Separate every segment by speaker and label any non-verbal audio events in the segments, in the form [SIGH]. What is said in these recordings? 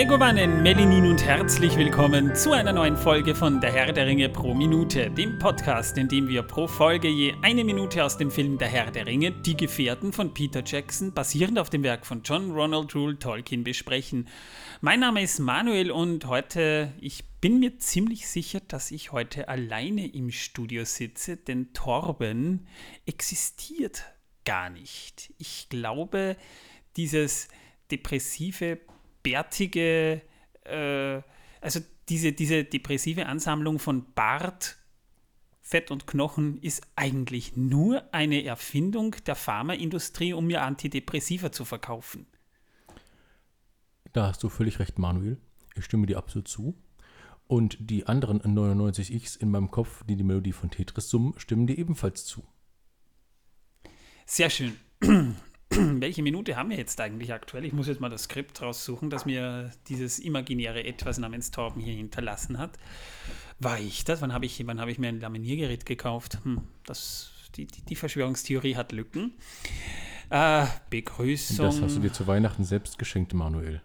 Speaker 1: Megovanen, Melinin und herzlich willkommen zu einer neuen Folge von Der Herr der Ringe pro Minute, dem Podcast, in dem wir pro Folge je eine Minute aus dem Film Der Herr der Ringe, Die Gefährten von Peter Jackson, basierend auf dem Werk von John Ronald Rule Tolkien, besprechen. Mein Name ist Manuel und heute, ich bin mir ziemlich sicher, dass ich heute alleine im Studio sitze, denn Torben existiert gar nicht. Ich glaube, dieses depressive bärtige, äh, also diese, diese depressive Ansammlung von Bart, Fett und Knochen ist eigentlich nur eine Erfindung der Pharmaindustrie, um mir Antidepressiva zu verkaufen.
Speaker 2: Da hast du völlig recht, Manuel. Ich stimme dir absolut zu. Und die anderen 99 X in meinem Kopf, die die Melodie von Tetris summen, stimmen dir ebenfalls zu.
Speaker 1: Sehr schön. [CLEARS THROAT] [CLEARS THROAT] welche Minute haben wir jetzt eigentlich aktuell? Ich muss jetzt mal das Skript raussuchen, das mir dieses imaginäre Etwas namens Torben hier hinterlassen hat. War ich das? Wann habe ich, hab ich mir ein Laminiergerät gekauft? Hm, das, die, die, die, Verschwörungstheorie hat Lücken. Äh, Begrüßung.
Speaker 2: Das hast du dir zu Weihnachten selbst geschenkt, Manuel.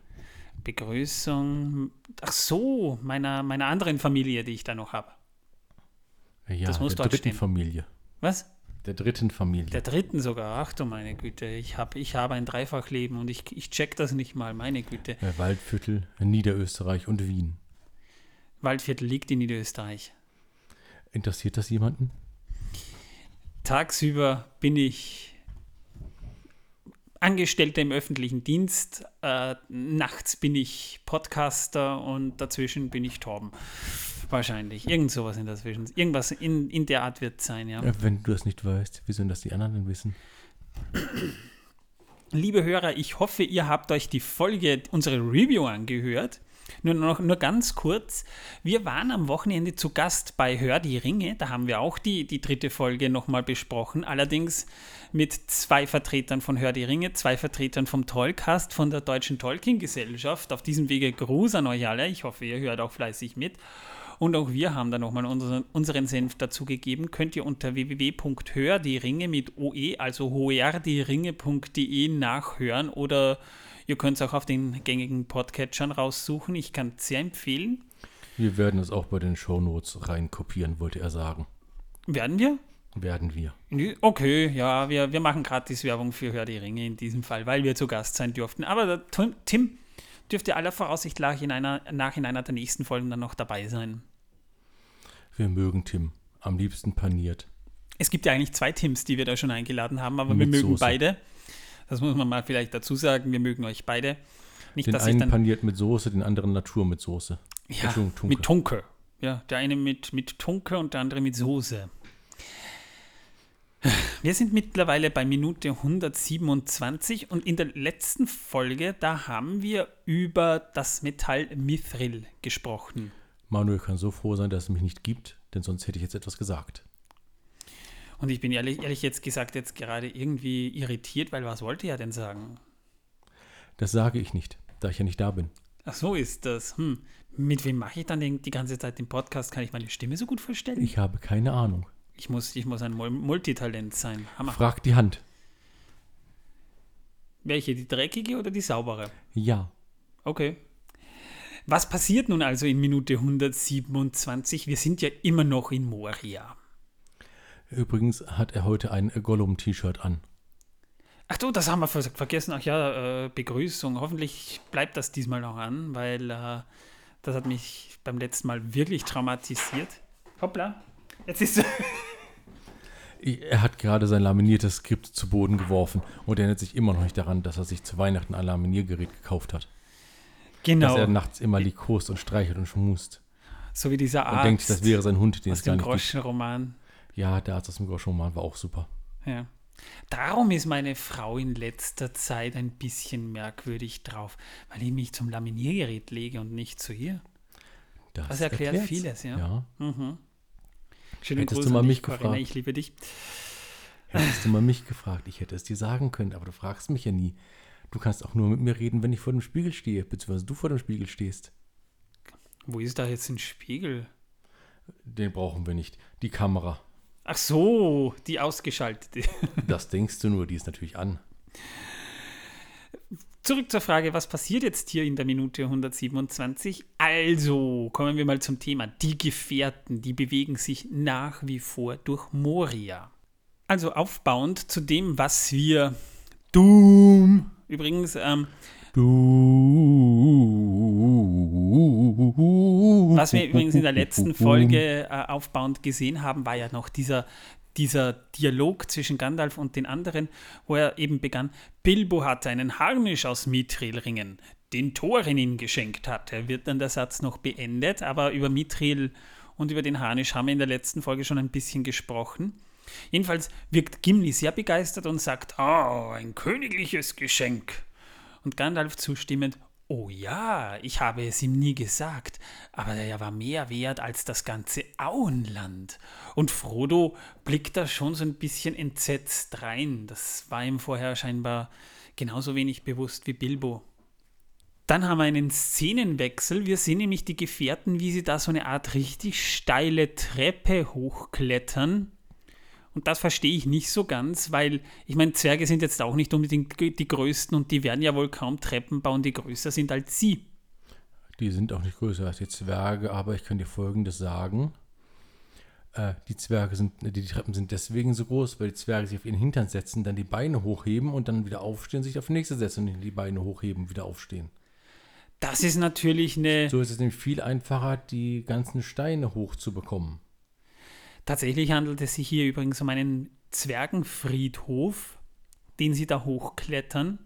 Speaker 1: Begrüßung. Ach so, meiner, meiner anderen Familie, die ich da noch habe.
Speaker 2: Ja, das muss der dritten stehen. Familie.
Speaker 1: Was?
Speaker 2: Der dritten Familie.
Speaker 1: Der dritten sogar. Ach du meine Güte. Ich habe ich hab ein Dreifachleben und ich, ich check das nicht mal. Meine Güte.
Speaker 2: Ja, Waldviertel, Niederösterreich und Wien.
Speaker 1: Waldviertel liegt in Niederösterreich.
Speaker 2: Interessiert das jemanden?
Speaker 1: Tagsüber bin ich Angestellter im öffentlichen Dienst. Äh, nachts bin ich Podcaster und dazwischen bin ich Torben. Wahrscheinlich. Irgend sowas in dazwischen. Irgendwas in, in der Art wird es sein, ja.
Speaker 2: Wenn du das nicht weißt, wie sollen das die anderen denn wissen? [CLEARS THROAT]
Speaker 1: Liebe Hörer, ich hoffe, ihr habt euch die Folge, unsere Review angehört. Nur noch nur ganz kurz. Wir waren am Wochenende zu Gast bei Hör die Ringe. Da haben wir auch die, die dritte Folge nochmal besprochen. Allerdings mit zwei Vertretern von Hör die Ringe, zwei Vertretern vom Tollcast von der Deutschen Tolkien-Gesellschaft. Auf diesem Wege Gruß an euch alle. Ich hoffe, ihr hört auch fleißig mit. Und auch wir haben da nochmal unseren, unseren Senf dazugegeben. Könnt ihr unter www.hördieringe mit OE, also hoerdieringe.de nachhören oder ihr könnt es auch auf den gängigen Podcatchern raussuchen. Ich kann es sehr empfehlen.
Speaker 2: Wir werden es auch bei den Shownotes reinkopieren, wollte er sagen.
Speaker 1: Werden wir?
Speaker 2: Werden wir.
Speaker 1: Okay, ja, wir, wir machen gratis Werbung für Hör die Ringe in diesem Fall, weil wir zu Gast sein durften. Aber Tim, dürfte aller Voraussicht nach in einer, nach in einer der nächsten Folgen dann noch dabei sein.
Speaker 2: Wir mögen Tim. Am liebsten paniert.
Speaker 1: Es gibt ja eigentlich zwei Tims, die wir da schon eingeladen haben, aber Mit wir mögen Soße. beide. Das muss man mal vielleicht dazu sagen. Wir mögen euch beide.
Speaker 2: Nicht, den einen paniert mit Soße, den anderen Natur mit Soße.
Speaker 1: Ja, Tunke. mit Tunke. Ja, der eine mit, mit Tunke und der andere mit Soße. Wir sind mittlerweile bei Minute 127 und in der letzten Folge, da haben wir über das Metall Mithril gesprochen.
Speaker 2: Manuel kann so froh sein, dass es mich nicht gibt, denn sonst hätte ich jetzt etwas gesagt.
Speaker 1: Und ich bin ehrlich, ehrlich jetzt gesagt jetzt gerade irgendwie irritiert, weil was wollte er denn sagen?
Speaker 2: Das sage ich nicht, da ich ja nicht da bin.
Speaker 1: Ach so ist das. Hm. Mit wem mache ich dann den, die ganze Zeit den Podcast? Kann ich meine Stimme so gut verstellen?
Speaker 2: Ich habe keine Ahnung.
Speaker 1: Ich muss, ich muss ein Multitalent sein.
Speaker 2: Hammer. Frag die Hand.
Speaker 1: Welche, die dreckige oder die saubere?
Speaker 2: Ja.
Speaker 1: Okay. Was passiert nun also in Minute 127? Wir sind ja immer noch in Moria.
Speaker 2: Übrigens hat er heute ein Gollum-T-Shirt an.
Speaker 1: Ach du, das haben wir vergessen. Ach ja, äh, Begrüßung. Hoffentlich bleibt das diesmal noch an, weil äh, das hat mich beim letzten Mal wirklich traumatisiert. Hoppla. Jetzt ist
Speaker 2: Er hat gerade sein laminiertes Skript zu Boden geworfen und erinnert sich immer noch nicht daran, dass er sich zu Weihnachten ein Laminiergerät gekauft hat.
Speaker 1: Genau.
Speaker 2: Dass er nachts immer liebkost und streichelt und schmust.
Speaker 1: So wie dieser Arzt.
Speaker 2: Und denkt, das wäre sein Hund, den
Speaker 1: aus es gar dem Groschenroman.
Speaker 2: Ja, der Arzt aus dem Groschenroman war auch super.
Speaker 1: Ja. Darum ist meine Frau in letzter Zeit ein bisschen merkwürdig drauf, weil ich mich zum Laminiergerät lege und nicht zu ihr. Das, das erklärt erklärt's. vieles, ja.
Speaker 2: ja.
Speaker 1: Mhm.
Speaker 2: Schönen Hättest Gruß du mal mich gefragt. Corinna,
Speaker 1: ich liebe dich.
Speaker 2: Hättest du mal mich gefragt, ich hätte es dir sagen können, aber du fragst mich ja nie. Du kannst auch nur mit mir reden, wenn ich vor dem Spiegel stehe, beziehungsweise du vor dem Spiegel stehst.
Speaker 1: Wo ist da jetzt ein Spiegel?
Speaker 2: Den brauchen wir nicht. Die Kamera.
Speaker 1: Ach so, die ausgeschaltete.
Speaker 2: das denkst du nur, die ist natürlich an.
Speaker 1: Zurück zur Frage, was passiert jetzt hier in der Minute 127? Also, kommen wir mal zum Thema. Die Gefährten, die bewegen sich nach wie vor durch Moria. Also aufbauend zu dem, was wir Doom übrigens ähm, was wir übrigens in der letzten Folge äh, aufbauend gesehen haben, war ja noch dieser, dieser Dialog zwischen Gandalf und den anderen, wo er eben begann, Bilbo hatte einen Harnisch aus Mithril-Ringen, den Thorin ihm geschenkt hat. Er wird dann der Satz noch beendet, aber über Mithril und über den Harnisch haben wir in der letzten Folge schon ein bisschen gesprochen. Jedenfalls wirkt Gimli sehr begeistert und sagt, oh, ein königliches Geschenk. Und Gandalf zustimmend, oh ja, ich habe es ihm nie gesagt, aber er war mehr wert als das ganze Auenland. Und Frodo blickt da schon so ein bisschen entsetzt rein. Das war ihm vorher scheinbar genauso wenig bewusst wie Bilbo. Dann haben wir einen Szenenwechsel. Wir sehen nämlich die Gefährten, wie sie da so eine Art richtig steile Treppe hochklettern und das verstehe ich nicht so ganz, weil ich meine, Zwerge sind jetzt auch nicht unbedingt die größten und die werden ja wohl kaum Treppen bauen, die größer sind als sie.
Speaker 2: Die sind auch nicht größer als die Zwerge, aber ich kann dir Folgendes sagen. Äh, die Zwerge sind, die Treppen sind deswegen so groß, weil die Zwerge sich auf ihren Hintern setzen, dann die Beine hochheben und dann wieder aufstehen, sich auf die nächste setzen und die Beine hochheben, wieder aufstehen.
Speaker 1: Das ist natürlich eine.
Speaker 2: So ist es nämlich viel einfacher, die ganzen Steine hochzubekommen.
Speaker 1: Tatsächlich handelt es sich hier übrigens um einen Zwergenfriedhof, den sie da hochklettern.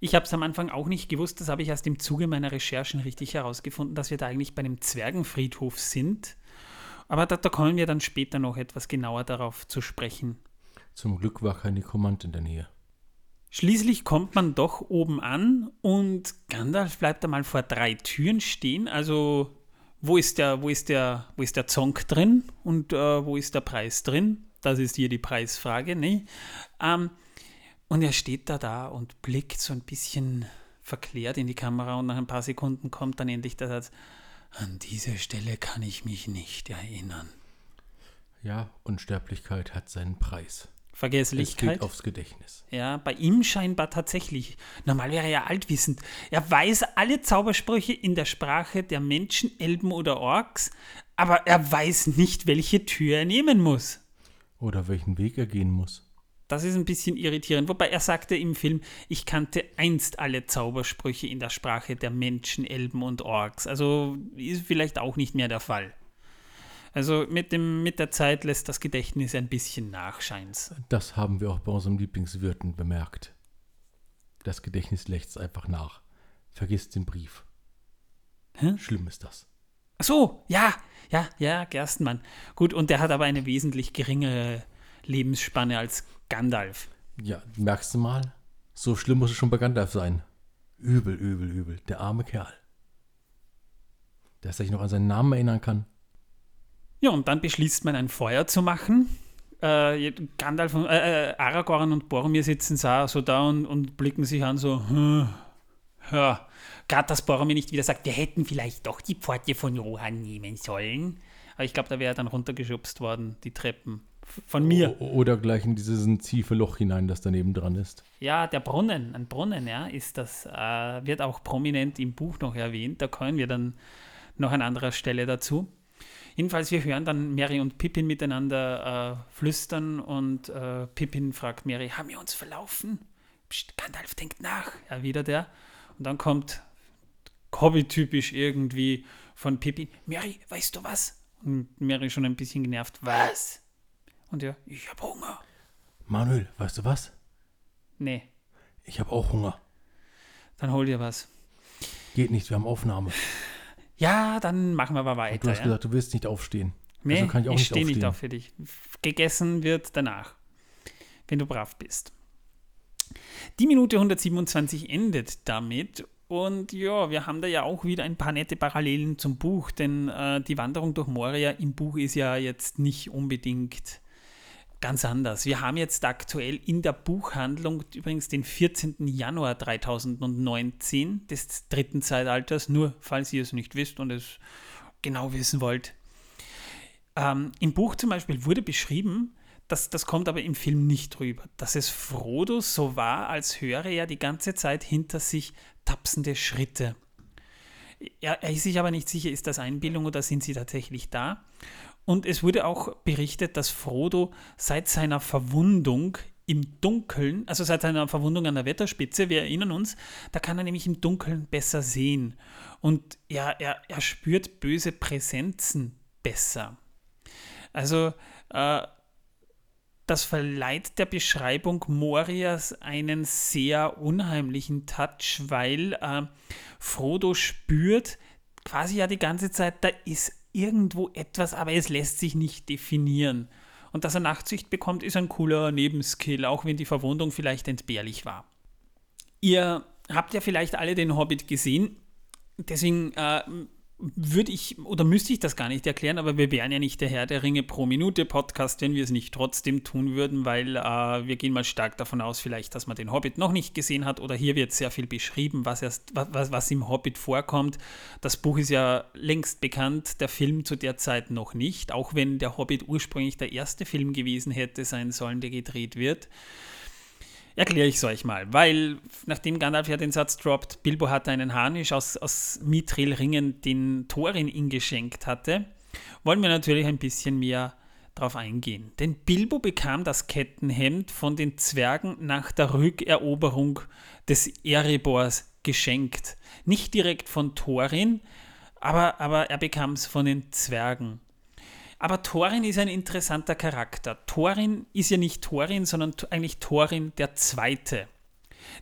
Speaker 1: Ich habe es am Anfang auch nicht gewusst, das habe ich erst im Zuge meiner Recherchen richtig herausgefunden, dass wir da eigentlich bei einem Zwergenfriedhof sind. Aber da, da kommen wir dann später noch etwas genauer darauf zu sprechen.
Speaker 2: Zum Glück war kein Nekromant in der Nähe.
Speaker 1: Schließlich kommt man doch oben an und Gandalf bleibt einmal vor drei Türen stehen. Also wo ist der, wo ist der, wo ist der Zonk drin und äh, wo ist der Preis drin? Das ist hier die Preisfrage, ne? Ähm, und er steht da da und blickt so ein bisschen verklärt in die Kamera und nach ein paar Sekunden kommt dann endlich der Satz, an diese Stelle kann ich mich nicht erinnern.
Speaker 2: Ja, Unsterblichkeit hat seinen Preis.
Speaker 1: Vergesslichkeit. Es
Speaker 2: geht aufs Gedächtnis.
Speaker 1: Ja, bei ihm scheinbar tatsächlich. Normal wäre er ja altwissend. Er weiß alle Zaubersprüche in der Sprache der Menschen, Elben oder Orks, aber er weiß nicht, welche Tür er nehmen muss.
Speaker 2: Oder welchen Weg er gehen muss.
Speaker 1: Das ist ein bisschen irritierend. Wobei er sagte im Film, ich kannte einst alle Zaubersprüche in der Sprache der Menschen, Elben und Orks. Also ist vielleicht auch nicht mehr der Fall. Also mit, dem, mit der Zeit lässt das Gedächtnis ein bisschen nach, scheint's.
Speaker 2: Das haben wir auch bei unserem Lieblingswirten bemerkt. Das Gedächtnis lässt einfach nach. Vergiss den Brief. Hä? Schlimm ist das.
Speaker 1: Ach so, ja, ja, ja, Gerstenmann. Gut, und der hat aber eine wesentlich geringere Lebensspanne als Gandalf.
Speaker 2: Ja, merkst du mal? So schlimm muss es schon bei Gandalf sein. Übel, übel, übel. Der arme Kerl. Dass er sich noch an seinen Namen erinnern kann.
Speaker 1: Ja, und dann beschließt man ein Feuer zu machen. Äh, Gandalf, und, äh, äh, Aragorn und Boromir sitzen so da und, und blicken sich an, so, hm, ja, gerade dass Boromir nicht wieder sagt, wir hätten vielleicht doch die Pforte von Rohan nehmen sollen. Aber ich glaube, da wäre dann runtergeschubst worden, die Treppen. Von mir.
Speaker 2: Oder gleich in dieses tiefe Loch hinein, das daneben dran ist.
Speaker 1: Ja, der Brunnen, ein Brunnen, ja, ist das, äh, wird auch prominent im Buch noch erwähnt. Da kommen wir dann noch an anderer Stelle dazu. Jedenfalls, wir hören dann Mary und Pippin miteinander äh, flüstern und äh, Pippin fragt Mary, haben wir uns verlaufen? Psst, Gandalf denkt nach, erwidert er. Und dann kommt Hobby-typisch irgendwie von Pippin, Mary, weißt du was? Und Mary schon ein bisschen genervt, was? Und er, ich hab Hunger.
Speaker 2: Manuel, weißt du was?
Speaker 1: Nee.
Speaker 2: Ich hab auch Hunger.
Speaker 1: Dann hol dir was.
Speaker 2: Geht nicht, wir haben Aufnahme.
Speaker 1: Ja, dann machen wir aber weiter. Und
Speaker 2: du hast
Speaker 1: ja?
Speaker 2: gesagt, du willst nicht aufstehen.
Speaker 1: Nee, also kann ich, ich stehe nicht auf für dich. Gegessen wird danach, wenn du brav bist. Die Minute 127 endet damit und ja, wir haben da ja auch wieder ein paar nette Parallelen zum Buch, denn äh, die Wanderung durch Moria im Buch ist ja jetzt nicht unbedingt ganz anders. Wir haben jetzt aktuell in der Buchhandlung übrigens den 14. Januar 2019 des dritten Zeitalters, nur falls ihr es nicht wisst und es genau wissen wollt. Ähm, Im Buch zum Beispiel wurde beschrieben, das, das kommt aber im Film nicht rüber, dass es Frodo so war, als höre er die ganze Zeit hinter sich tapsende Schritte. Er, er ist sich aber nicht sicher, ist das Einbildung oder sind sie tatsächlich da? Und es wurde auch berichtet, dass Frodo seit seiner Verwundung im Dunkeln, also seit seiner Verwundung an der Wetterspitze, wir erinnern uns, da kann er nämlich im Dunkeln besser sehen. Und ja, er, er spürt böse Präsenzen besser. Also äh, das verleiht der Beschreibung Morias einen sehr unheimlichen Touch, weil äh, Frodo spürt quasi ja die ganze Zeit, da ist irgendwo etwas, aber es lässt sich nicht definieren. Und dass er Nachtsicht bekommt, ist ein cooler Nebenskill, auch wenn die Verwundung vielleicht entbehrlich war. Ihr habt ja vielleicht alle den Hobbit gesehen. Deswegen äh, würde ich oder müsste ich das gar nicht erklären, aber wir wären ja nicht der Herr der Ringe pro Minute Podcast, wenn wir es nicht trotzdem tun würden, weil äh, wir gehen mal stark davon aus, vielleicht, dass man den Hobbit noch nicht gesehen hat oder hier wird sehr viel beschrieben, was, erst, was, was im Hobbit vorkommt. Das Buch ist ja längst bekannt, der Film zu der Zeit noch nicht, auch wenn der Hobbit ursprünglich der erste Film gewesen hätte sein sollen, der gedreht wird. Erkläre ich es euch mal, weil nachdem Gandalf ja den Satz droppt, Bilbo hatte einen Harnisch aus, aus Mithril-Ringen, den Thorin ihm geschenkt hatte, wollen wir natürlich ein bisschen mehr darauf eingehen. Denn Bilbo bekam das Kettenhemd von den Zwergen nach der Rückeroberung des Erebors geschenkt. Nicht direkt von Thorin, aber, aber er bekam es von den Zwergen. Aber Thorin ist ein interessanter Charakter. Thorin ist ja nicht Thorin, sondern eigentlich Thorin der Zweite.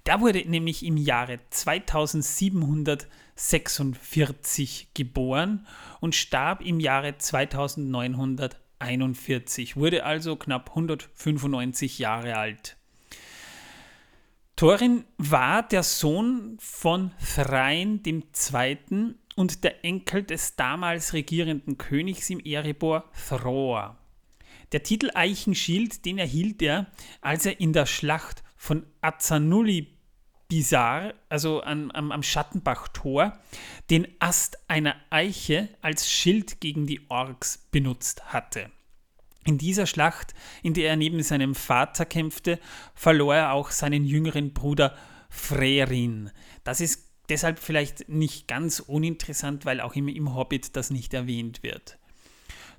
Speaker 1: Der wurde nämlich im Jahre 2746 geboren und starb im Jahre 2941, wurde also knapp 195 Jahre alt. Thorin war der Sohn von Thrain II und der Enkel des damals regierenden Königs im Erebor, Thror. Der Titel Eichenschild, den erhielt er, als er in der Schlacht von Azanuli Bizarre, also am, am, am Schattenbach-Tor, den Ast einer Eiche als Schild gegen die Orks benutzt hatte. In dieser Schlacht, in der er neben seinem Vater kämpfte, verlor er auch seinen jüngeren Bruder Frerin. Das ist deshalb vielleicht nicht ganz uninteressant, weil auch im, im Hobbit das nicht erwähnt wird.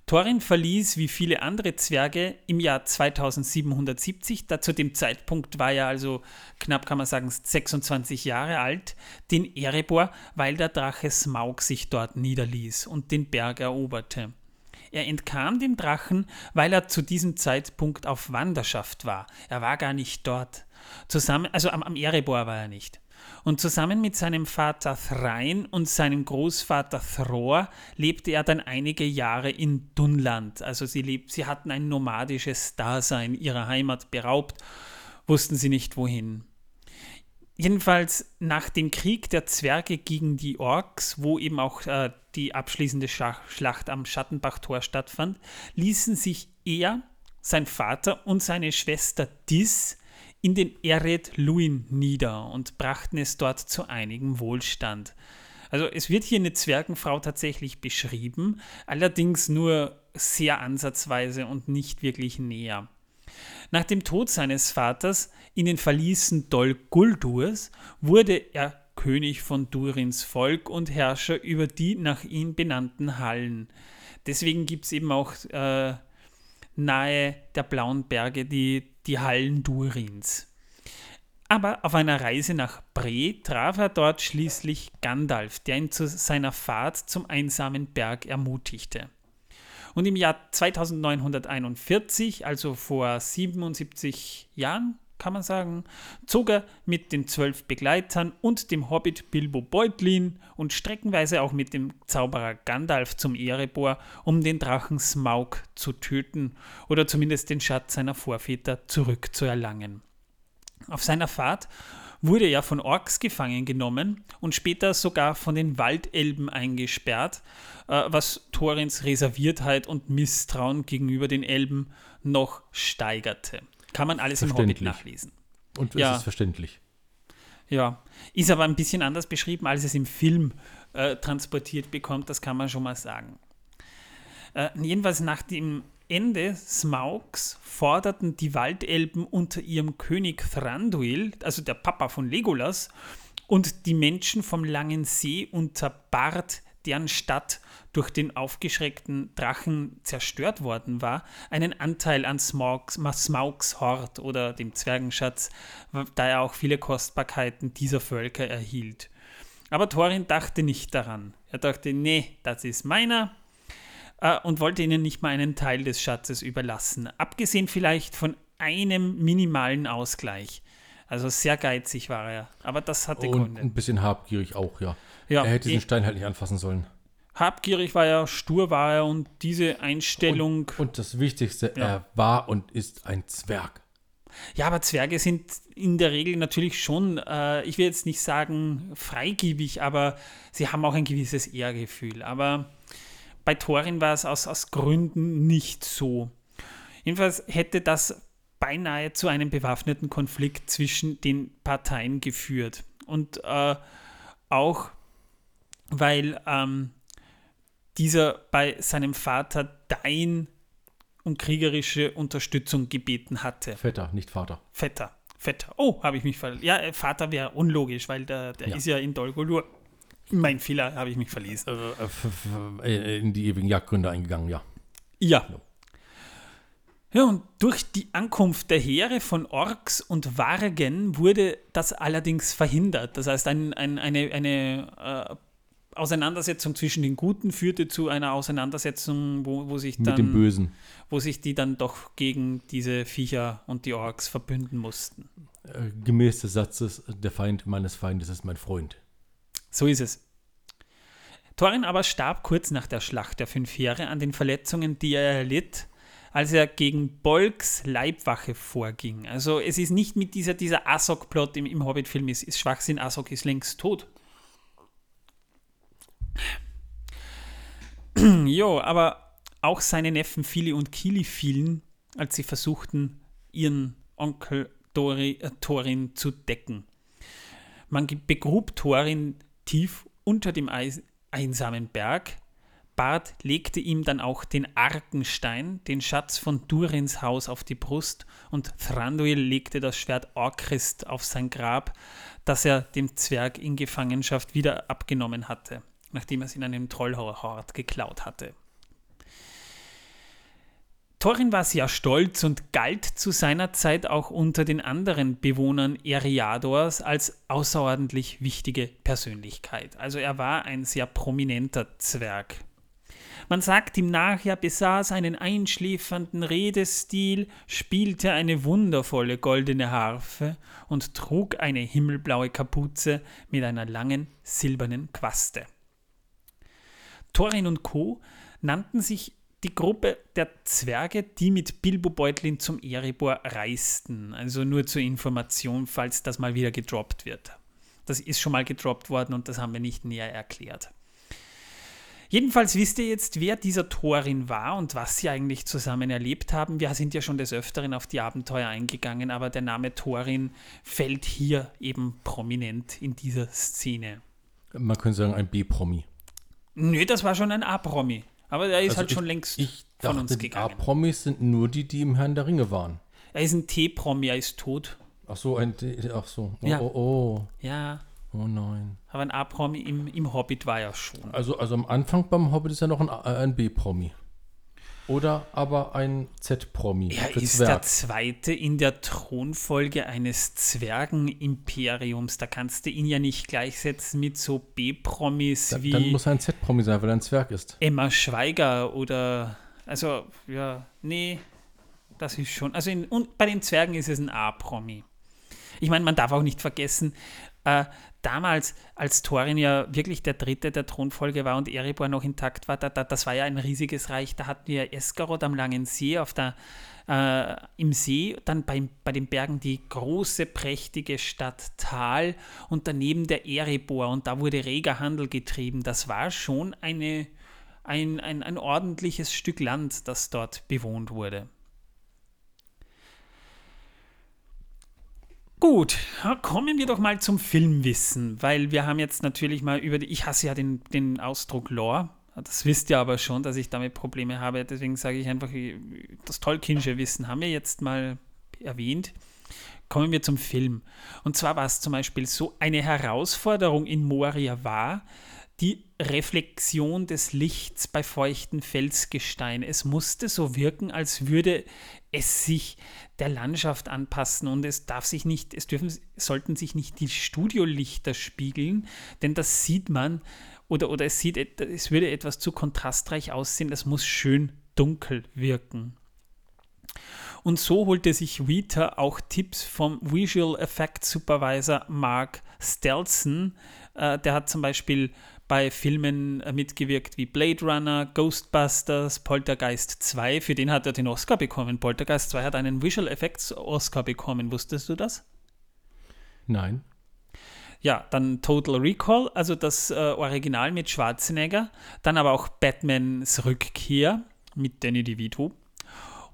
Speaker 1: Thorin verließ wie viele andere Zwerge im Jahr 2770, da zu dem Zeitpunkt war er also knapp kann man sagen 26 Jahre alt, den Erebor, weil der Drache Smaug sich dort niederließ und den Berg eroberte. Er entkam dem Drachen, weil er zu diesem Zeitpunkt auf Wanderschaft war. Er war gar nicht dort. Zusammen, also am, am Erebor war er nicht. Und zusammen mit seinem Vater Thrain und seinem Großvater Thror lebte er dann einige Jahre in Dunland. Also sie, lebt, sie hatten ein nomadisches Dasein ihrer Heimat beraubt, wussten sie nicht wohin. Jedenfalls nach dem Krieg der Zwerge gegen die Orks, wo eben auch äh, die abschließende Schlacht am Schattenbachtor stattfand, ließen sich er, sein Vater und seine Schwester Dis in den Eret Luin nieder und brachten es dort zu einigem Wohlstand. Also es wird hier eine Zwergenfrau tatsächlich beschrieben, allerdings nur sehr ansatzweise und nicht wirklich näher. Nach dem Tod seines Vaters in den Verließen Dol Guldurs wurde er König von Durins Volk und Herrscher über die nach ihm benannten Hallen. Deswegen gibt es eben auch äh, nahe der Blauen Berge die die Hallen Durins. Aber auf einer Reise nach Bre traf er dort schließlich Gandalf, der ihn zu seiner Fahrt zum einsamen Berg ermutigte. Und im Jahr 2941, also vor 77 Jahren, kann man sagen, zog er mit den zwölf Begleitern und dem Hobbit Bilbo Beutlin und streckenweise auch mit dem Zauberer Gandalf zum Erebor, um den Drachen Smaug zu töten oder zumindest den Schatz seiner Vorväter zurückzuerlangen. Auf seiner Fahrt wurde er von Orks gefangen genommen und später sogar von den Waldelben eingesperrt, äh, was Thorins Reserviertheit und Misstrauen gegenüber den Elben noch steigerte. Kann man alles im Hobbit nachlesen.
Speaker 2: Und es ja. ist verständlich.
Speaker 1: Ja, ist aber ein bisschen anders beschrieben, als es im Film äh, transportiert bekommt, das kann man schon mal sagen. Äh, jedenfalls nach dem Ende Smaugs forderten die Waldelben unter ihrem König Thranduil, also der Papa von Legolas, und die Menschen vom Langen See unter Bart, deren Stadt durch den aufgeschreckten Drachen zerstört worden war, einen Anteil an Smaugs, Smaugs Hort oder dem Zwergenschatz, da er auch viele Kostbarkeiten dieser Völker erhielt. Aber Thorin dachte nicht daran. Er dachte, nee, das ist meiner äh, und wollte ihnen nicht mal einen Teil des Schatzes überlassen. Abgesehen vielleicht von einem minimalen Ausgleich. Also sehr geizig war er. Aber das hatte
Speaker 2: Und
Speaker 1: Gründe.
Speaker 2: ein bisschen habgierig auch, ja.
Speaker 1: Ja,
Speaker 2: er hätte
Speaker 1: eh.
Speaker 2: diesen Stein halt nicht anfassen sollen.
Speaker 1: Habgierig war er, stur war er und diese Einstellung.
Speaker 2: Und das Wichtigste,
Speaker 1: Ja.
Speaker 2: er war und ist ein Zwerg.
Speaker 1: Ja, aber Zwerge sind in der Regel natürlich schon, äh, ich will jetzt nicht sagen freigebig, aber sie haben auch ein gewisses Ehrgefühl. Aber bei Thorin war es aus, aus Gründen nicht so. Jedenfalls hätte das beinahe zu einem bewaffneten Konflikt zwischen den Parteien geführt. Und äh, auch weil ähm, dieser bei seinem Vater Dain um kriegerische Unterstützung gebeten hatte.
Speaker 2: Vetter, nicht Vater.
Speaker 1: Vetter. Vetter. Oh, habe ich mich verlesen. Ja, äh, Vater wäre unlogisch, weil der, der
Speaker 2: Ja.
Speaker 1: ist ja in Dolgolur. Mein Fehler, habe ich mich verlesen.
Speaker 2: Äh, f- äh, in die ewigen Jagdgründe eingegangen, ja.
Speaker 1: Ja. Ja, und durch die Ankunft der Heere von Orks und Wargen wurde das allerdings verhindert. Das heißt, ein, ein, eine, eine äh, Auseinandersetzung zwischen den Guten führte zu einer Auseinandersetzung, wo, wo, sich
Speaker 2: Mit
Speaker 1: dann,
Speaker 2: dem Bösen.
Speaker 1: wo sich die dann doch gegen diese Viecher und die Orks verbünden mussten.
Speaker 2: Äh, gemäß des Satzes, der Feind meines Feindes ist mein Freund.
Speaker 1: So ist es. Thorin aber starb kurz nach der Schlacht der Fünf Heere an den Verletzungen, die er erlitt, als er gegen Bolgs Leibwache vorging. Also es ist nicht mit dieser, dieser Asok-Plot im, im Hobbit-Film, ist, ist Schwachsinn, Asok ist längst tot. [CLEARS THROAT] jo, aber auch seine Neffen Fili und Kili fielen, als sie versuchten, ihren Onkel Dori, äh, Thorin zu decken. Man begrub Thorin tief unter dem Eis einsamen Berg. Bart legte ihm dann auch den Arkenstein, den Schatz von Durins Haus, auf die Brust und Thranduil legte das Schwert Orchrist auf sein Grab, das er dem Zwerg in Gefangenschaft wieder abgenommen hatte, nachdem er es in einem Trollhort geklaut hatte. Thorin war sehr stolz und galt zu seiner Zeit auch unter den anderen Bewohnern Eriadors als außerordentlich wichtige Persönlichkeit. Also er war ein sehr prominenter Zwerg. Man sagt ihm nach, er besaß einen einschläfernden Redestil, spielte eine wundervolle goldene Harfe und trug eine himmelblaue Kapuze mit einer langen silbernen Quaste. Thorin und Co. nannten sich die Gruppe der Zwerge, die mit Bilbo Beutlin zum Erebor reisten. Also nur zur Information, falls das mal wieder gedroppt wird. Das ist schon mal gedroppt worden und das haben wir nicht näher erklärt. Jedenfalls wisst ihr jetzt, wer dieser Thorin war und was sie eigentlich zusammen erlebt haben. Wir sind ja schon des Öfteren auf die Abenteuer eingegangen, aber der Name Thorin fällt hier eben prominent in dieser Szene.
Speaker 2: Man könnte sagen, ein B-Promi.
Speaker 1: Nö, das war schon ein A-Promi. Aber der ist
Speaker 2: Also
Speaker 1: halt schon
Speaker 2: ich-
Speaker 1: längst
Speaker 2: Ich
Speaker 1: von
Speaker 2: dachte,
Speaker 1: uns gegangen.
Speaker 2: A-Promis sind nur die, die im Herrn der Ringe waren.
Speaker 1: Er ist ein T-Promi, er ist tot.
Speaker 2: Ach so, ein, ach so. Oh,
Speaker 1: Ja.
Speaker 2: oh, oh,
Speaker 1: Ja,
Speaker 2: oh nein.
Speaker 1: aber ein A-Promi im, im Hobbit war er schon.
Speaker 2: Also, also am Anfang beim Hobbit ist ja noch ein, A- äh, ein B-Promi. Oder aber ein Z-Promi.
Speaker 1: Er
Speaker 2: für
Speaker 1: ist der zweite in der Thronfolge eines Zwergenimperiums. Da kannst du ihn ja nicht gleichsetzen mit so B-Promis
Speaker 2: Da-
Speaker 1: wie
Speaker 2: Dann muss er ein Z-Promi sein, weil er ein Zwerg ist.
Speaker 1: Emma Schweiger oder. Also, ja, nee, das ist schon. Also, in, und bei den Zwergen ist es ein A-Promi. Ich meine, man darf auch nicht vergessen, äh, damals, als Thorin ja wirklich der dritte der Thronfolge war und Erebor noch intakt war, da, da, das war ja ein riesiges Reich. Da hatten wir Esgaroth am Langen See, auf der, äh, im See, dann bei, bei den Bergen die große, prächtige Stadt Tal und daneben der Erebor und da wurde reger Handel getrieben. Das war schon eine, ein, ein, ein ordentliches Stück Land, das dort bewohnt wurde. Gut, kommen wir doch mal zum Filmwissen, weil wir haben jetzt natürlich mal über die, ich hasse ja den, den Ausdruck Lore, Das wisst ihr aber schon, dass ich damit Probleme habe. Deswegen sage ich einfach, das Tolkienische Wissen haben wir jetzt mal erwähnt. Kommen wir zum Film. Und zwar war es zum Beispiel so, eine Herausforderung in Moria war die Reflexion des Lichts bei feuchten Felsgestein. Es musste so wirken, als würde es sich der Landschaft anpassen und es darf sich nicht, es dürfen, sollten sich nicht die Studiolichter spiegeln, denn das sieht man oder, oder es sieht, es würde etwas zu kontrastreich aussehen, das muss schön dunkel wirken. Und so holte sich Rita auch Tipps vom Visual Effect Supervisor Mark Stelzen. Äh, der hat zum Beispiel bei Filmen äh, mitgewirkt wie Blade Runner, Ghostbusters, Poltergeist 2. Für den hat er den Oscar bekommen. Poltergeist 2 hat einen Visual Effects Oscar bekommen. Wusstest du das?
Speaker 2: Nein.
Speaker 1: Ja, dann Total Recall, also das äh, Original mit Schwarzenegger. Dann aber auch Batmans Rückkehr mit Danny DeVito.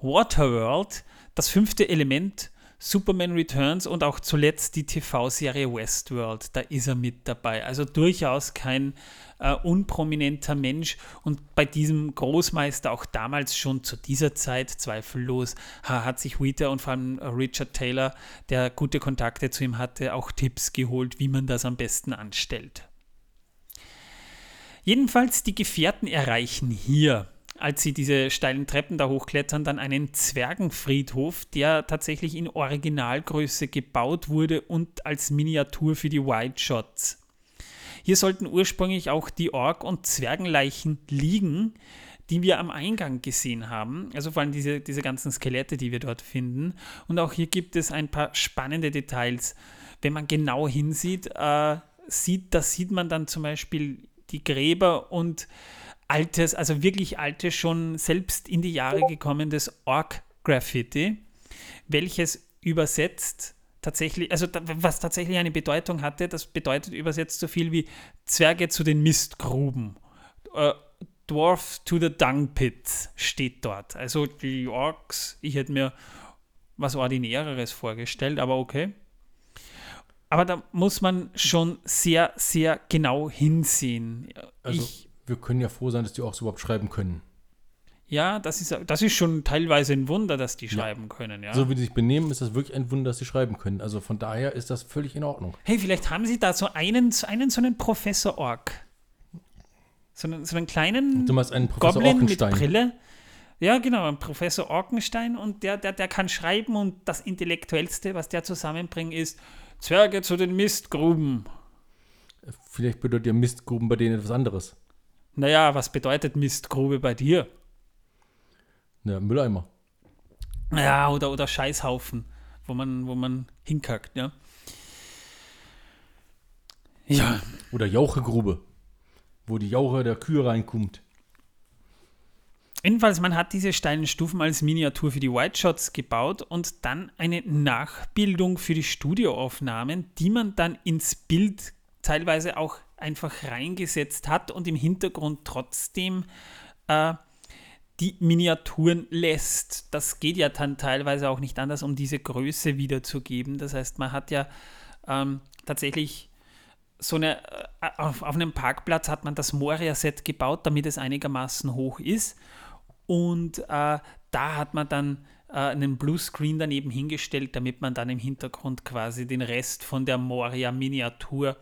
Speaker 1: Waterworld, das fünfte Element, Superman Returns und auch zuletzt die TV-Serie Westworld. Da ist er mit dabei. Also durchaus kein äh, unprominenter Mensch und bei diesem Großmeister auch damals schon zu dieser Zeit zweifellos hat sich Wheater und vor allem Richard Taylor, der gute Kontakte zu ihm hatte, auch Tipps geholt, wie man das am besten anstellt. Jedenfalls die Gefährten erreichen hier als sie diese steilen Treppen da hochklettern, dann einen Zwergenfriedhof, der tatsächlich in Originalgröße gebaut wurde und als Miniatur für die White Shots. Hier sollten ursprünglich auch die Ork- und Zwergenleichen liegen, die wir am Eingang gesehen haben. Also vor allem diese, diese ganzen Skelette, die wir dort finden. Und auch hier gibt es ein paar spannende Details. Wenn man genau hinsieht, äh, sieht, da sieht man dann zum Beispiel die Gräber und altes, also wirklich altes, schon selbst in die Jahre gekommenes Org-Graffiti, welches übersetzt tatsächlich, also was tatsächlich eine Bedeutung hatte, das bedeutet übersetzt so viel wie Zwerge zu den Mistgruben. Uh, Dwarf to the Dung Pits steht dort. Also die Orks, ich hätte mir was Ordinäreres vorgestellt, aber okay. Aber da muss man schon sehr, sehr genau hinsehen.
Speaker 2: Also, ich wir können ja froh sein, dass die auch so überhaupt schreiben können.
Speaker 1: Ja, das ist, das ist schon teilweise ein Wunder, dass die schreiben ja. können. Ja.
Speaker 2: So wie die sich benehmen, ist das wirklich ein Wunder, dass sie schreiben können. Also von daher ist das völlig in Ordnung.
Speaker 1: Hey, vielleicht haben sie da so einen, einen so einen Professor Ork. So einen, so einen kleinen
Speaker 2: du meinst einen Professor Goblin mit
Speaker 1: Brille. Ja, genau, ein Professor Orkenstein und der, der, der kann schreiben und das Intellektuellste, was der zusammenbringt, ist Zwerge zu den Mistgruben.
Speaker 2: Vielleicht bedeutet ja Mistgruben bei denen etwas anderes.
Speaker 1: Naja, was bedeutet Mistgrube bei dir?
Speaker 2: Ja, Mülleimer.
Speaker 1: Ja, oder, oder Scheißhaufen, wo man, wo man hinkackt, ja.
Speaker 2: Ja. Oder Jauchegrube, wo die Jauche der Kühe reinkommt.
Speaker 1: Jedenfalls, man hat diese steilen Stufen als Miniatur für die White Shots gebaut und dann eine Nachbildung für die Studioaufnahmen, die man dann ins Bild teilweise auch einfach reingesetzt hat und im Hintergrund trotzdem äh, die Miniaturen lässt. Das geht ja dann teilweise auch nicht anders, um diese Größe wiederzugeben. Das heißt, man hat ja ähm, tatsächlich so eine, äh, auf, auf, einem Parkplatz hat man das Moria-Set gebaut, damit es einigermaßen hoch ist. Und äh, da hat man dann äh, einen Bluescreen daneben hingestellt, damit man dann im Hintergrund quasi den Rest von der Moria-Miniatur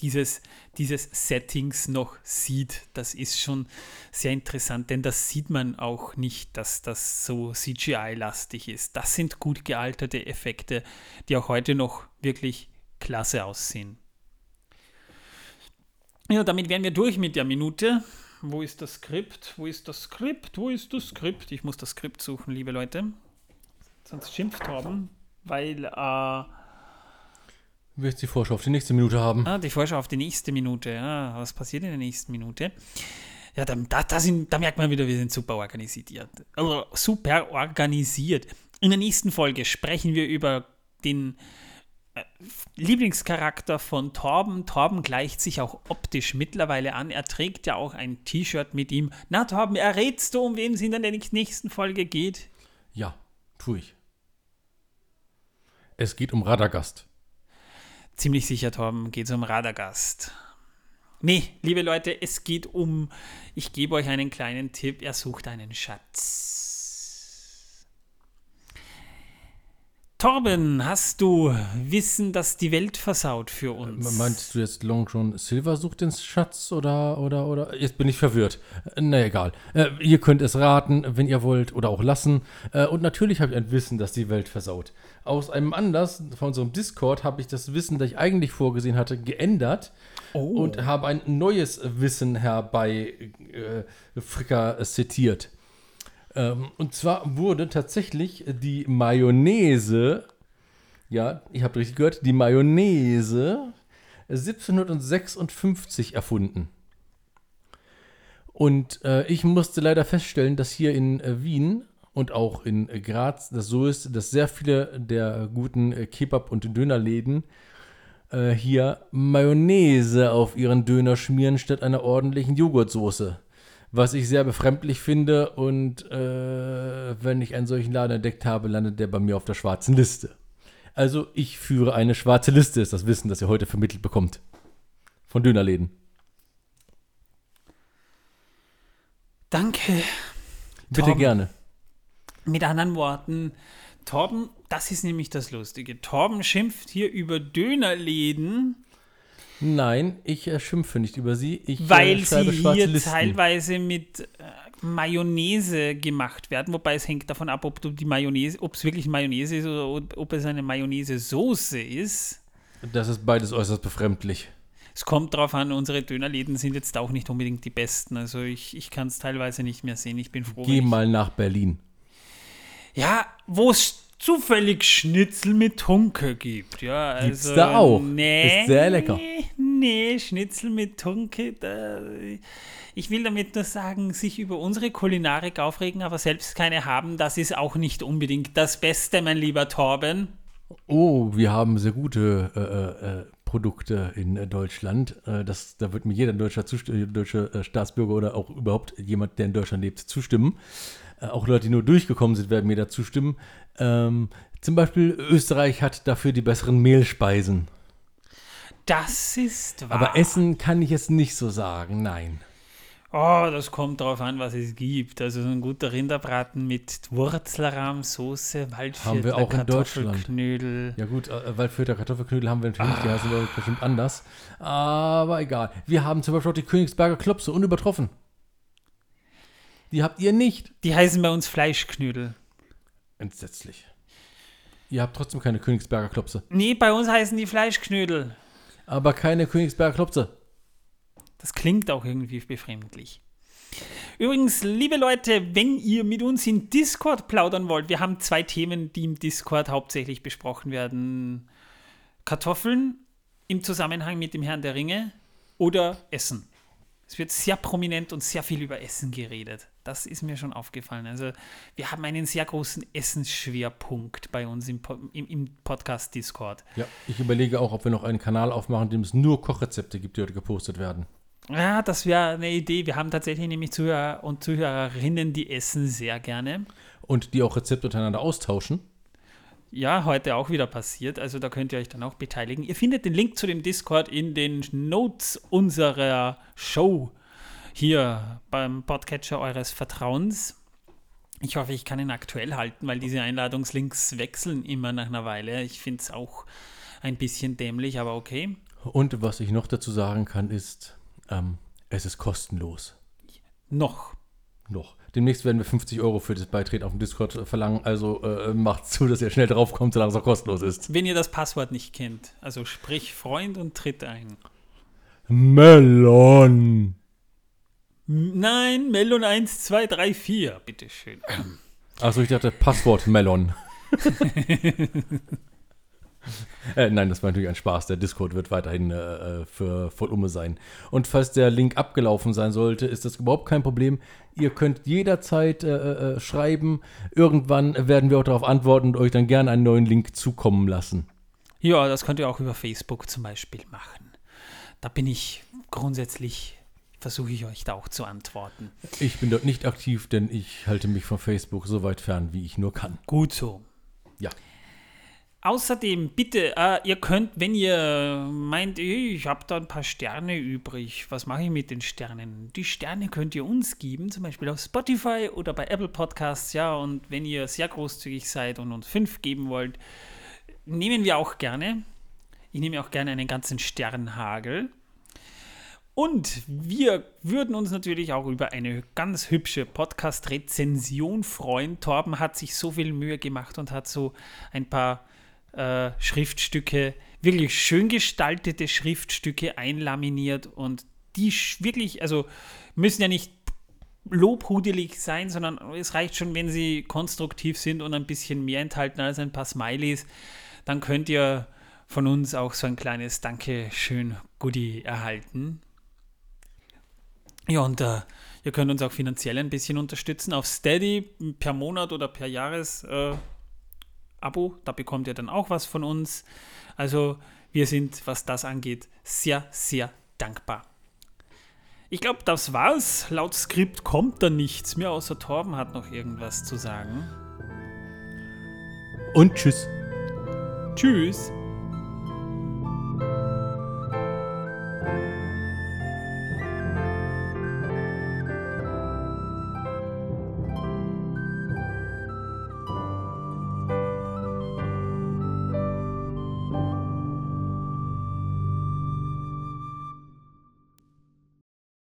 Speaker 1: dieses, dieses Settings noch sieht. Das ist schon sehr interessant, denn das sieht man auch nicht, dass das so CGI-lastig ist. Das sind gut gealterte Effekte, die auch heute noch wirklich klasse aussehen. Ja, damit wären wir durch mit der Minute. Wo ist das Skript? Wo ist das Skript? Wo ist das Skript? Ich muss das Skript suchen, liebe Leute. Sonst schimpft haben, weil äh,
Speaker 2: Du willst die Vorschau auf die nächste Minute haben.
Speaker 1: Ah, die Vorschau auf die nächste Minute. Ja, was passiert in der nächsten Minute? Ja, da, da, da, sind, da merkt man wieder, wir sind super organisiert. Also super organisiert. In der nächsten Folge sprechen wir über den äh, Lieblingscharakter von Torben. Torben gleicht sich auch optisch mittlerweile an. Er trägt ja auch ein T-Shirt mit ihm. Na, Torben, errätst du, um wen es in der nächsten Folge geht?
Speaker 2: Ja, tue ich. Es geht um Radagast.
Speaker 1: Ziemlich sicher, Torben, geht es um Radagast. Nee, liebe Leute, es geht um, ich gebe euch einen kleinen Tipp, er sucht einen Schatz. Torben, hast du Wissen, das die Welt versaut für uns?
Speaker 2: Meinst du jetzt Long John Silver sucht den Schatz oder, oder, oder? Jetzt bin ich verwirrt. Äh, Na egal. Äh, ihr könnt es raten, wenn ihr wollt oder auch lassen. Äh, und natürlich habe ich ein Wissen, das die Welt versaut. Aus einem Anlass von unserem Discord habe ich das Wissen, das ich eigentlich vorgesehen hatte, geändert.
Speaker 1: Oh.
Speaker 2: Und habe ein neues Wissen herbei äh, Fricker zitiert. Ähm, und zwar wurde tatsächlich die Mayonnaise, ja, ich habe richtig gehört, die Mayonnaise 1756 erfunden. Und äh, ich musste leider feststellen, dass hier in äh, Wien und auch in äh, Graz das so ist, dass sehr viele der guten äh, Kebab- und Dönerläden äh, hier Mayonnaise auf ihren Döner schmieren statt einer ordentlichen Joghurtsoße was ich sehr befremdlich finde. Und äh, wenn ich einen solchen Laden entdeckt habe, landet der bei mir auf der schwarzen Liste. Also ich führe eine schwarze Liste, ist das Wissen, das ihr heute vermittelt bekommt. Von Dönerläden.
Speaker 1: Danke.
Speaker 2: Bitte
Speaker 1: Torben.
Speaker 2: gerne.
Speaker 1: Mit anderen Worten, Torben, das ist nämlich das Lustige. Torben schimpft hier über Dönerläden,
Speaker 2: Nein, ich äh, schimpfe nicht über sie. Ich,
Speaker 1: weil
Speaker 2: äh, schreibe
Speaker 1: sie hier
Speaker 2: Listen.
Speaker 1: teilweise mit äh, Mayonnaise gemacht werden. Wobei es hängt davon ab, ob du die Mayonnaise, ob es wirklich Mayonnaise ist oder ob, ob es eine Mayonnaise-Soße ist.
Speaker 2: Das ist beides äußerst befremdlich.
Speaker 1: Es kommt darauf an, unsere Dönerläden sind jetzt auch nicht unbedingt die besten. Also ich, ich kann es teilweise nicht mehr sehen. Ich bin froh.
Speaker 2: Geh mal nach Berlin.
Speaker 1: Ja, wo es zufällig Schnitzel mit Tunke gibt. Ja, also,
Speaker 2: Gibt's da auch.
Speaker 1: Nee,
Speaker 2: Ist sehr lecker.
Speaker 1: Nee, Schnitzel mit Tunke, da, ich will damit nur sagen, sich über unsere Kulinarik aufregen, aber selbst keine haben, das ist auch nicht unbedingt das Beste, mein lieber Torben.
Speaker 2: Oh, wir haben sehr gute äh, äh, Produkte in äh, Deutschland. Äh, das, da wird mir jeder deutscher, Zust- äh, deutsche äh, Staatsbürger oder auch überhaupt jemand, der in Deutschland lebt, zustimmen. Äh, auch Leute, die nur durchgekommen sind, werden mir da zustimmen. Ähm, zum Beispiel Österreich hat dafür die besseren Mehlspeisen.
Speaker 1: Das ist wahr.
Speaker 2: Aber Essen kann ich jetzt nicht so sagen, nein.
Speaker 1: Oh, das kommt drauf an, was es gibt. Also so ein guter Rinderbraten mit Wurzelrahmsoße, Waldviertler
Speaker 2: Haben wir auch in Deutschland. Ja gut, äh, Waldfürther Kartoffelknödel haben wir natürlich nicht, die heißen aber bestimmt anders. Aber egal. Wir haben zum Beispiel auch die Königsberger Klopse, unübertroffen. Die habt ihr nicht.
Speaker 1: Die heißen bei uns Fleischknödel.
Speaker 2: Entsetzlich. Ihr habt trotzdem keine Königsberger Klopse.
Speaker 1: Nee, bei uns heißen die Fleischknödel.
Speaker 2: Aber keine Königsberger Klopse.
Speaker 1: Das klingt auch irgendwie befremdlich. Übrigens, liebe Leute, wenn ihr mit uns in Discord plaudern wollt, wir haben zwei Themen, die im Discord hauptsächlich besprochen werden. Kartoffeln im Zusammenhang mit dem Herrn der Ringe oder Essen. Es wird sehr prominent und sehr viel über Essen geredet. Das ist mir schon aufgefallen. Also wir haben einen sehr großen Essensschwerpunkt bei uns im, im, im Podcast Discord.
Speaker 2: Ja, ich überlege auch, ob wir noch einen Kanal aufmachen, in dem es nur Kochrezepte gibt, die heute gepostet werden.
Speaker 1: Ja, das wäre eine Idee. Wir haben tatsächlich nämlich Zuhörer und Zuhörerinnen, die essen sehr gerne.
Speaker 2: Und die auch Rezepte untereinander austauschen.
Speaker 1: Ja, heute auch wieder passiert. Also da könnt ihr euch dann auch beteiligen. Ihr findet den Link zu dem Discord in den Notes unserer Show hier beim Podcatcher eures Vertrauens. Ich hoffe, ich kann ihn aktuell halten, weil diese Einladungslinks wechseln immer nach einer Weile. Ich finde es auch ein bisschen dämlich, aber okay.
Speaker 2: Und was ich noch dazu sagen kann, ist, ähm, es ist kostenlos.
Speaker 1: Noch.
Speaker 2: Noch. Demnächst werden wir 50 Euro für das Beitreten auf dem Discord verlangen. Also äh, macht zu, dass ihr schnell draufkommt, solange es auch kostenlos ist.
Speaker 1: Wenn ihr das Passwort nicht kennt, also sprich Freund und tritt ein.
Speaker 2: Melon.
Speaker 1: Nein, Melon 1, 2, 3, 4, bitteschön.
Speaker 2: Achso, ich dachte Passwort Melon. [LAUGHS] äh, nein, das war natürlich ein Spaß. Der Discord wird weiterhin äh, für Volume sein. Und falls der Link abgelaufen sein sollte, ist das überhaupt kein Problem. Ihr könnt jederzeit äh, äh, schreiben. Irgendwann werden wir auch darauf antworten und euch dann gerne einen neuen Link zukommen lassen.
Speaker 1: Ja, das könnt ihr auch über Facebook zum Beispiel machen. Da bin ich grundsätzlich, versuche ich euch da auch zu antworten.
Speaker 2: Ich bin dort nicht aktiv, denn ich halte mich von Facebook so weit fern, wie ich nur kann.
Speaker 1: Gut so.
Speaker 2: Ja.
Speaker 1: Außerdem, bitte, äh, ihr könnt, wenn ihr meint, ich habe da ein paar Sterne übrig, was mache ich mit den Sternen? Die Sterne könnt ihr uns geben, zum Beispiel auf Spotify oder bei Apple Podcasts, ja. Und wenn ihr sehr großzügig seid und uns fünf geben wollt, nehmen wir auch gerne. Ich nehme auch gerne einen ganzen Sternhagel. Und wir würden uns natürlich auch über eine ganz hübsche Podcast-Rezension freuen. Torben hat sich so viel Mühe gemacht und hat so ein paar äh, Schriftstücke, wirklich schön gestaltete Schriftstücke einlaminiert und die wirklich, also müssen ja nicht lobhudelig sein, sondern es reicht schon, wenn sie konstruktiv sind und ein bisschen mehr enthalten als ein paar Smileys. Dann könnt ihr von uns auch so ein kleines Dankeschön Goodie erhalten. Ja, und äh, ihr könnt uns auch finanziell ein bisschen unterstützen auf Steady per Monat oder per Jahres. Äh, Abo, da bekommt ihr dann auch was von uns. Also wir sind, was das angeht, sehr, sehr dankbar. Ich glaube, das war's. Laut Skript kommt da nichts mehr, außer Torben hat noch irgendwas zu sagen.
Speaker 2: Und tschüss.
Speaker 1: Tschüss.